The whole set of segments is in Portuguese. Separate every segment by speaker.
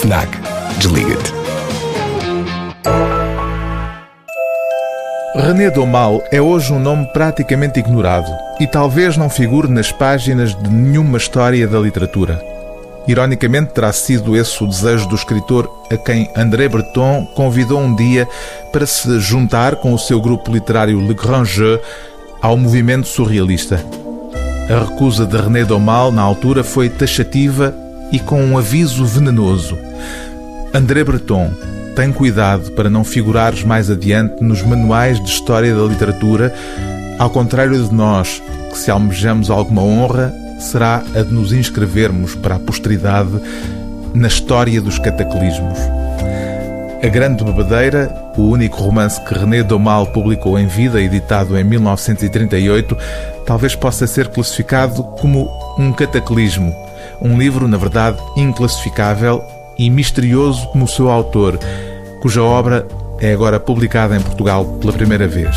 Speaker 1: FNAC. Desliga-te.
Speaker 2: René Domal é hoje um nome praticamente ignorado e talvez não figure nas páginas de nenhuma história da literatura. Ironicamente, terá sido esse o desejo do escritor a quem André Breton convidou um dia para se juntar com o seu grupo literário Le Grand Jeu ao movimento surrealista. A recusa de René Domal, na altura, foi taxativa e com um aviso venenoso. André Breton, tem cuidado para não figurares mais adiante nos manuais de história da literatura, ao contrário de nós, que se almejamos alguma honra, será a de nos inscrevermos para a posteridade na história dos cataclismos. A Grande Bebedeira, o único romance que René Domal publicou em vida, editado em 1938, talvez possa ser classificado como um cataclismo. Um livro, na verdade, inclassificável e misterioso como o seu autor, cuja obra é agora publicada em Portugal pela primeira vez.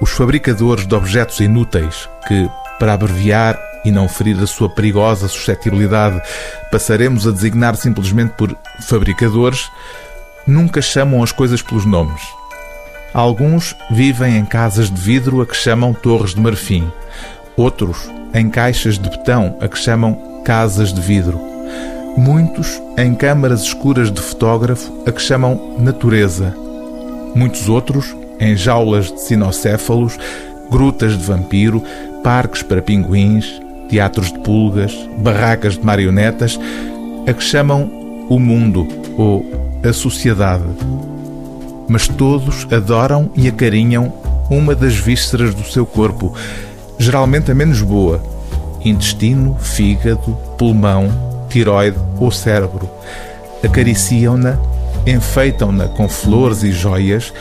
Speaker 2: Os fabricadores de objetos inúteis, que, para abreviar e não ferir a sua perigosa suscetibilidade, passaremos a designar simplesmente por fabricadores, nunca chamam as coisas pelos nomes. Alguns vivem em casas de vidro a que chamam torres de marfim, outros em caixas de betão a que chamam casas de vidro muitos em câmaras escuras de fotógrafo a que chamam natureza, muitos outros em jaulas de sinocéfalos, grutas de vampiro, parques para pinguins, teatros de pulgas, barracas de marionetas, a que chamam o mundo ou a sociedade. Mas todos adoram e acarinham uma das vísceras do seu corpo, geralmente a menos boa: intestino, fígado, pulmão, tiroide ou cérebro. Acariciam-na, enfeitam-na com flores e joias,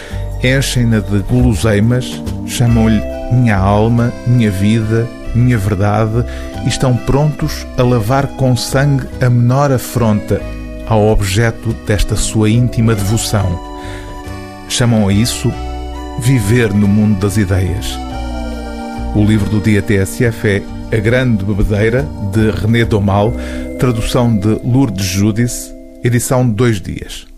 Speaker 2: enchem-na de guloseimas, chamam-lhe minha alma, minha vida, minha verdade e estão prontos a lavar com sangue a menor afronta ao objeto desta sua íntima devoção. Chamam a isso viver no mundo das ideias. O livro do dia TSF é A Grande Bebedeira, de René Domal, tradução de Lourdes Judice, edição de dois dias.